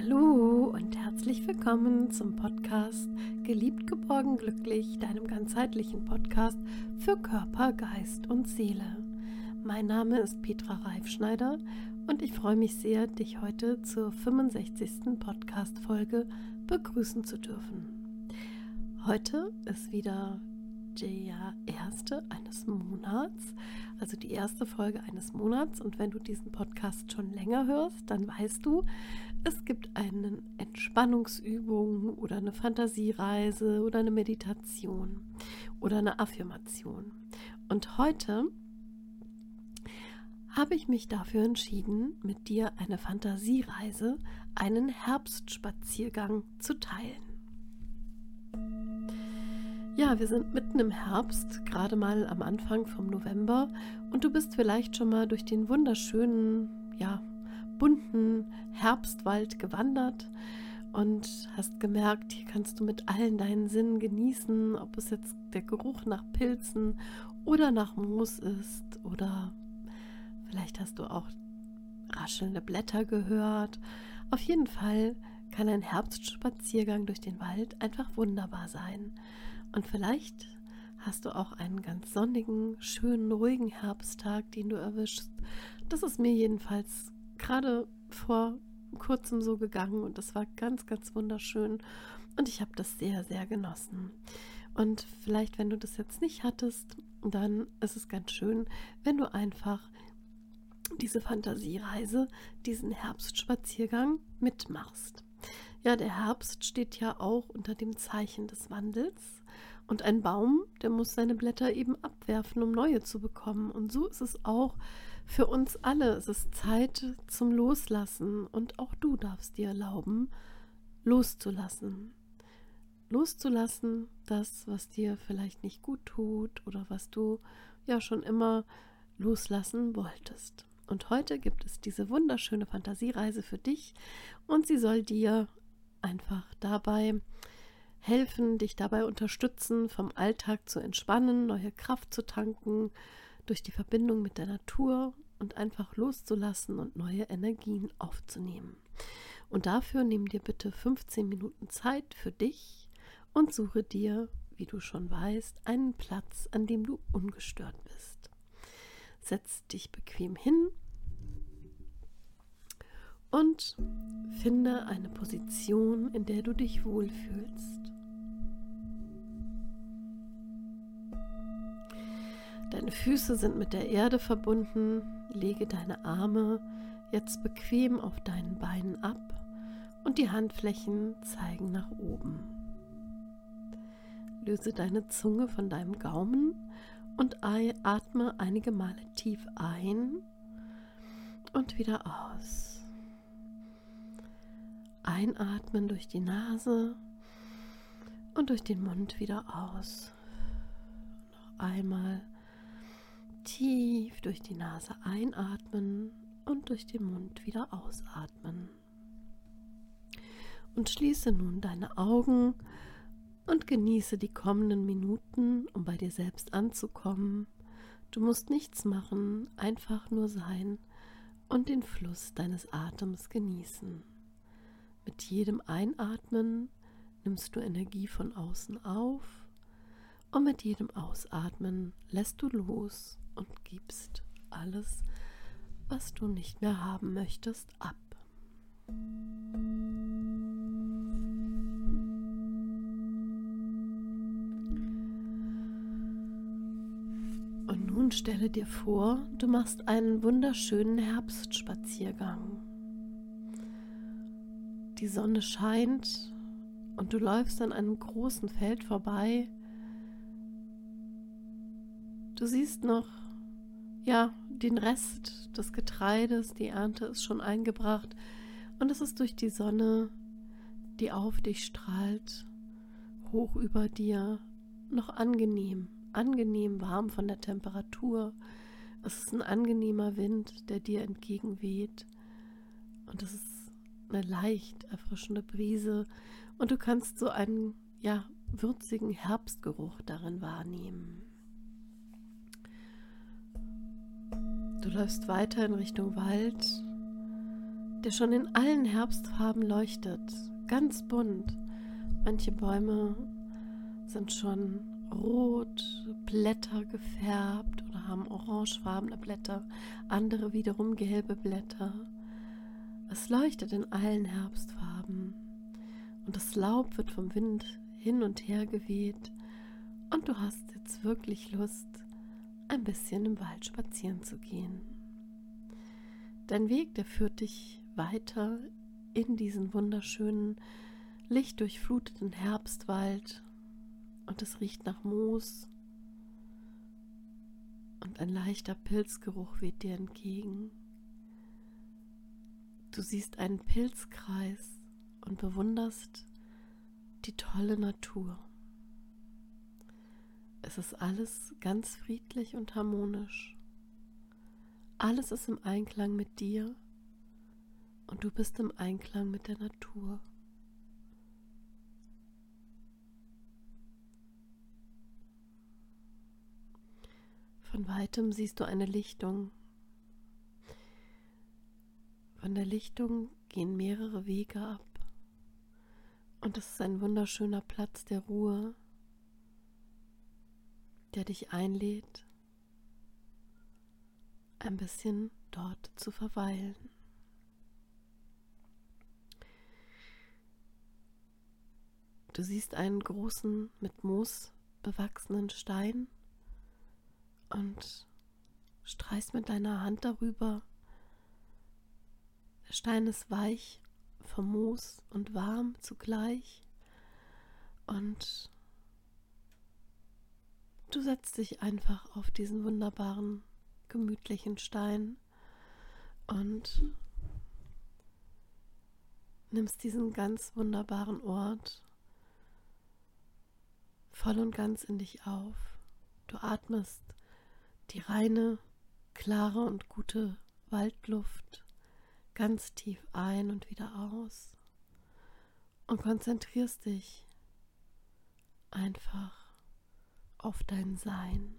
Hallo und herzlich willkommen zum Podcast Geliebt, geborgen, glücklich, deinem ganzheitlichen Podcast für Körper, Geist und Seele. Mein Name ist Petra Reifschneider und ich freue mich sehr, dich heute zur 65. Podcast-Folge begrüßen zu dürfen. Heute ist wieder der erste eines Monats, also die erste Folge eines Monats. Und wenn du diesen Podcast schon länger hörst, dann weißt du, es gibt eine Entspannungsübung oder eine Fantasiereise oder eine Meditation oder eine Affirmation. Und heute habe ich mich dafür entschieden, mit dir eine Fantasiereise, einen Herbstspaziergang zu teilen. Ja, wir sind mitten im Herbst, gerade mal am Anfang vom November und du bist vielleicht schon mal durch den wunderschönen, ja, bunten Herbstwald gewandert und hast gemerkt, hier kannst du mit allen deinen Sinnen genießen, ob es jetzt der Geruch nach Pilzen oder nach Moos ist oder vielleicht hast du auch raschelnde Blätter gehört. Auf jeden Fall kann ein Herbstspaziergang durch den Wald einfach wunderbar sein. Und vielleicht hast du auch einen ganz sonnigen, schönen, ruhigen Herbsttag, den du erwischst. Das ist mir jedenfalls gerade vor kurzem so gegangen und das war ganz, ganz wunderschön und ich habe das sehr, sehr genossen. Und vielleicht, wenn du das jetzt nicht hattest, dann ist es ganz schön, wenn du einfach diese Fantasiereise, diesen Herbstspaziergang mitmachst. Ja, der Herbst steht ja auch unter dem Zeichen des Wandels und ein Baum, der muss seine Blätter eben abwerfen, um neue zu bekommen. Und so ist es auch für uns alle. Es ist Zeit zum Loslassen. Und auch du darfst dir erlauben, loszulassen. Loszulassen, das, was dir vielleicht nicht gut tut oder was du ja schon immer loslassen wolltest. Und heute gibt es diese wunderschöne Fantasiereise für dich und sie soll dir einfach dabei helfen, dich dabei unterstützen, vom Alltag zu entspannen, neue Kraft zu tanken, durch die Verbindung mit der Natur und einfach loszulassen und neue Energien aufzunehmen. Und dafür nimm dir bitte 15 Minuten Zeit für dich und suche dir, wie du schon weißt, einen Platz, an dem du ungestört bist. Setz dich bequem hin und finde eine Position, in der du dich wohlfühlst. Deine Füße sind mit der Erde verbunden. Lege deine Arme jetzt bequem auf deinen Beinen ab und die Handflächen zeigen nach oben. Löse deine Zunge von deinem Gaumen und atme einige Male tief ein und wieder aus. Einatmen durch die Nase und durch den Mund wieder aus. Noch einmal tief durch die Nase einatmen und durch den Mund wieder ausatmen. Und schließe nun deine Augen und genieße die kommenden Minuten, um bei dir selbst anzukommen. Du musst nichts machen, einfach nur sein und den Fluss deines Atems genießen. Mit jedem Einatmen nimmst du Energie von außen auf und mit jedem Ausatmen lässt du los und gibst alles, was du nicht mehr haben möchtest, ab. Stelle dir vor, du machst einen wunderschönen Herbstspaziergang. Die Sonne scheint und du läufst an einem großen Feld vorbei. Du siehst noch ja, den Rest des Getreides, die Ernte ist schon eingebracht und es ist durch die Sonne, die auf dich strahlt, hoch über dir, noch angenehm, angenehm warm von der Temperatur. Es ist ein angenehmer Wind, der dir entgegenweht und es ist eine leicht erfrischende Brise und du kannst so einen ja würzigen Herbstgeruch darin wahrnehmen. Du läufst weiter in Richtung Wald der schon in allen Herbstfarben leuchtet, ganz bunt. Manche Bäume sind schon rot, Blätter gefärbt oder haben orangefarbene Blätter, andere wiederum gelbe Blätter. Es leuchtet in allen Herbstfarben und das Laub wird vom Wind hin und her geweht und du hast jetzt wirklich Lust, ein bisschen im Wald spazieren zu gehen. Dein Weg, der führt dich weiter in diesen wunderschönen, lichtdurchfluteten Herbstwald und es riecht nach Moos und ein leichter Pilzgeruch weht dir entgegen. Du siehst einen Pilzkreis und bewunderst die tolle Natur. Es ist alles ganz friedlich und harmonisch. Alles ist im Einklang mit dir und du bist im Einklang mit der Natur. Von weitem siehst du eine Lichtung. Von der Lichtung gehen mehrere Wege ab. Und es ist ein wunderschöner Platz der Ruhe, der dich einlädt, ein bisschen dort zu verweilen. Du siehst einen großen, mit Moos bewachsenen Stein und streichst mit deiner Hand darüber. Der Stein ist weich vom Moos und warm zugleich. Und du setzt dich einfach auf diesen wunderbaren, gemütlichen Stein und nimmst diesen ganz wunderbaren Ort voll und ganz in dich auf. Du atmest die reine, klare und gute Waldluft ganz tief ein und wieder aus und konzentrierst dich einfach auf dein Sein.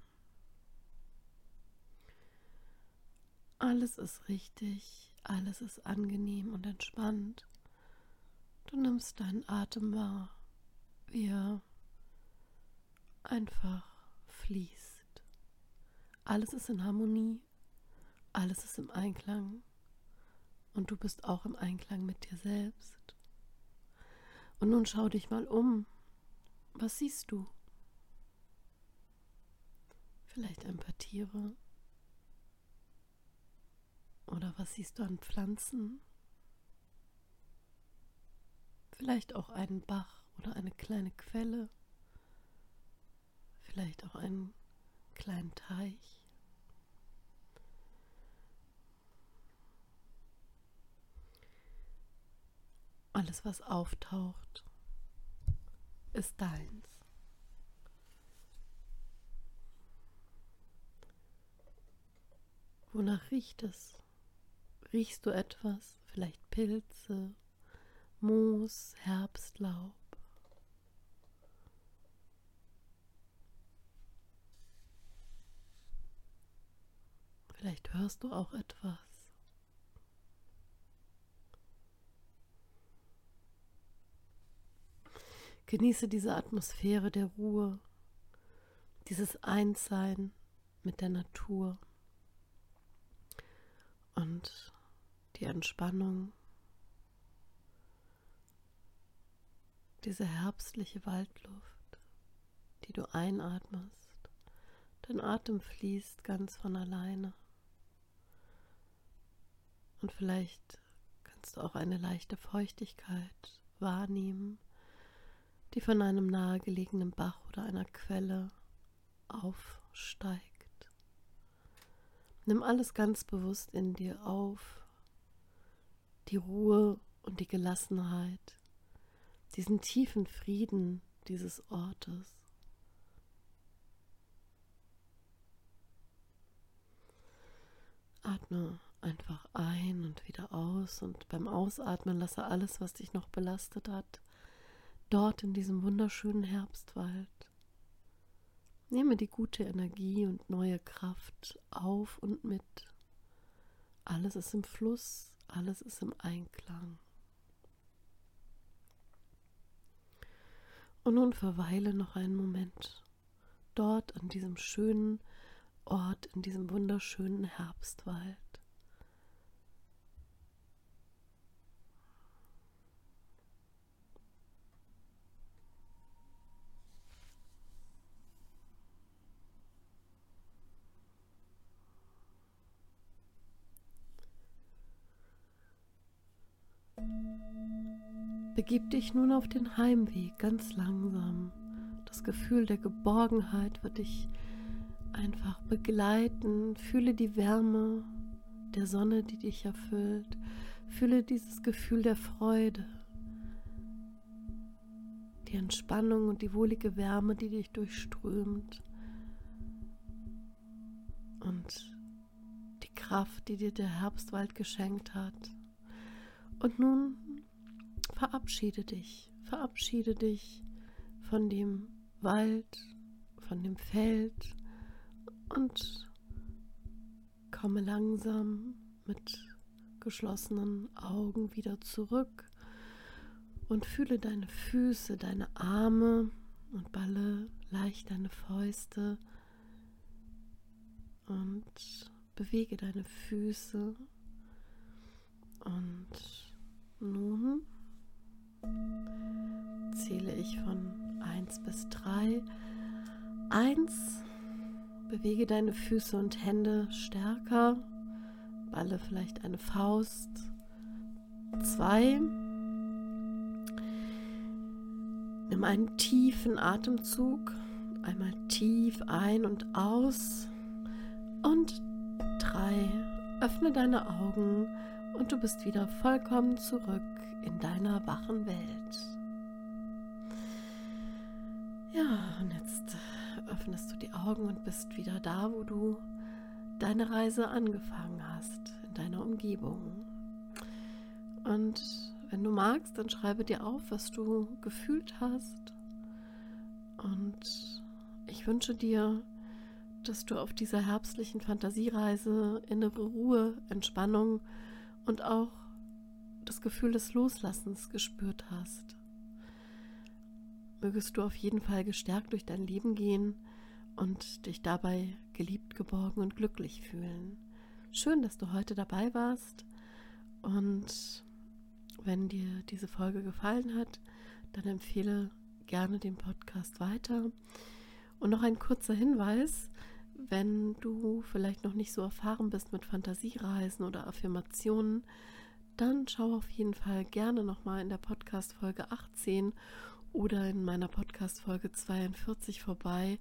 Alles ist richtig, alles ist angenehm und entspannt. Du nimmst deinen Atem wahr, wie er einfach fließt. Alles ist in Harmonie, alles ist im Einklang und du bist auch im Einklang mit dir selbst. Und nun schau dich mal um. Was siehst du? Vielleicht ein paar Tiere? Oder was siehst du an Pflanzen? Vielleicht auch einen Bach oder eine kleine Quelle? vielleicht auch einen kleinen Teich. Alles, was auftaucht, ist deins. Wonach riecht es? Riechst du etwas? Vielleicht Pilze, Moos, Herbstlaub? Vielleicht hörst du auch etwas. Genieße diese Atmosphäre der Ruhe, dieses Einssein mit der Natur und die Entspannung, diese herbstliche Waldluft, die du einatmest. Dein Atem fließt ganz von alleine. Und vielleicht kannst du auch eine leichte Feuchtigkeit wahrnehmen, die von einem nahegelegenen Bach oder einer Quelle aufsteigt. Nimm alles ganz bewusst in dir auf, die Ruhe und die Gelassenheit, diesen tiefen Frieden dieses Ortes. Atme einfach ein und wieder aus und beim Ausatmen lasse alles, was dich noch belastet hat, dort in diesem wunderschönen Herbstwald. Nehme die gute Energie und neue Kraft auf und mit. Alles ist im Fluss, alles ist im Einklang. Und nun verweile noch einen Moment dort an diesem schönen Ort, in diesem wunderschönen Herbstwald. Begib dich nun auf den Heimweg ganz langsam. Das Gefühl der Geborgenheit wird dich einfach begleiten. Fühle die Wärme der Sonne, die dich erfüllt. Fühle dieses Gefühl der Freude, die Entspannung und die wohlige Wärme, die dich durchströmt. Und die Kraft, die dir der Herbstwald geschenkt hat. Und nun verabschiede dich, verabschiede dich von dem Wald, von dem Feld und komme langsam mit geschlossenen Augen wieder zurück und fühle deine Füße, deine Arme und balle leicht deine Fäuste und bewege deine Füße. Und nun zähle ich von 1 bis 3. 1. Bewege deine Füße und Hände stärker. Balle vielleicht eine Faust. 2. Nimm einen tiefen Atemzug. Einmal tief ein und aus. Und 3. Öffne deine Augen und du bist wieder vollkommen zurück in deiner wachen Welt. Ja, und jetzt öffnest du die Augen und bist wieder da, wo du deine Reise angefangen hast, in deiner Umgebung. Und wenn du magst, dann schreibe dir auf, was du gefühlt hast. Und ich wünsche dir, dass du auf dieser herbstlichen Fantasiereise innere Ruhe, Entspannung und auch das Gefühl des Loslassens gespürt hast. Mögest du auf jeden Fall gestärkt durch dein Leben gehen und dich dabei geliebt, geborgen und glücklich fühlen. Schön, dass du heute dabei warst und wenn dir diese Folge gefallen hat, dann empfehle gerne den Podcast weiter. Und noch ein kurzer Hinweis, wenn du vielleicht noch nicht so erfahren bist mit Fantasiereisen oder Affirmationen, dann schau auf jeden Fall gerne nochmal in der Podcast-Folge 18 oder in meiner Podcast-Folge 42 vorbei,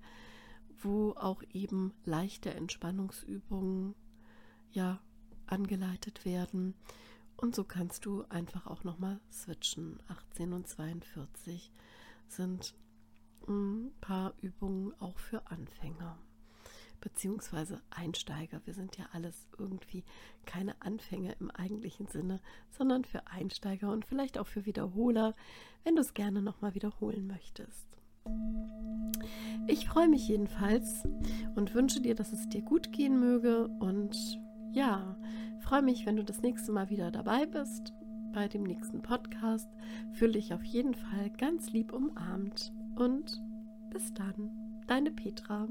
wo auch eben leichte Entspannungsübungen ja angeleitet werden. Und so kannst du einfach auch nochmal switchen. 18 und 42 sind ein paar Übungen auch für Anfänger beziehungsweise Einsteiger. Wir sind ja alles irgendwie keine Anfänger im eigentlichen Sinne, sondern für Einsteiger und vielleicht auch für Wiederholer, wenn du es gerne nochmal wiederholen möchtest. Ich freue mich jedenfalls und wünsche dir, dass es dir gut gehen möge und ja, freue mich, wenn du das nächste Mal wieder dabei bist bei dem nächsten Podcast. Fühle dich auf jeden Fall ganz lieb umarmt und bis dann, deine Petra.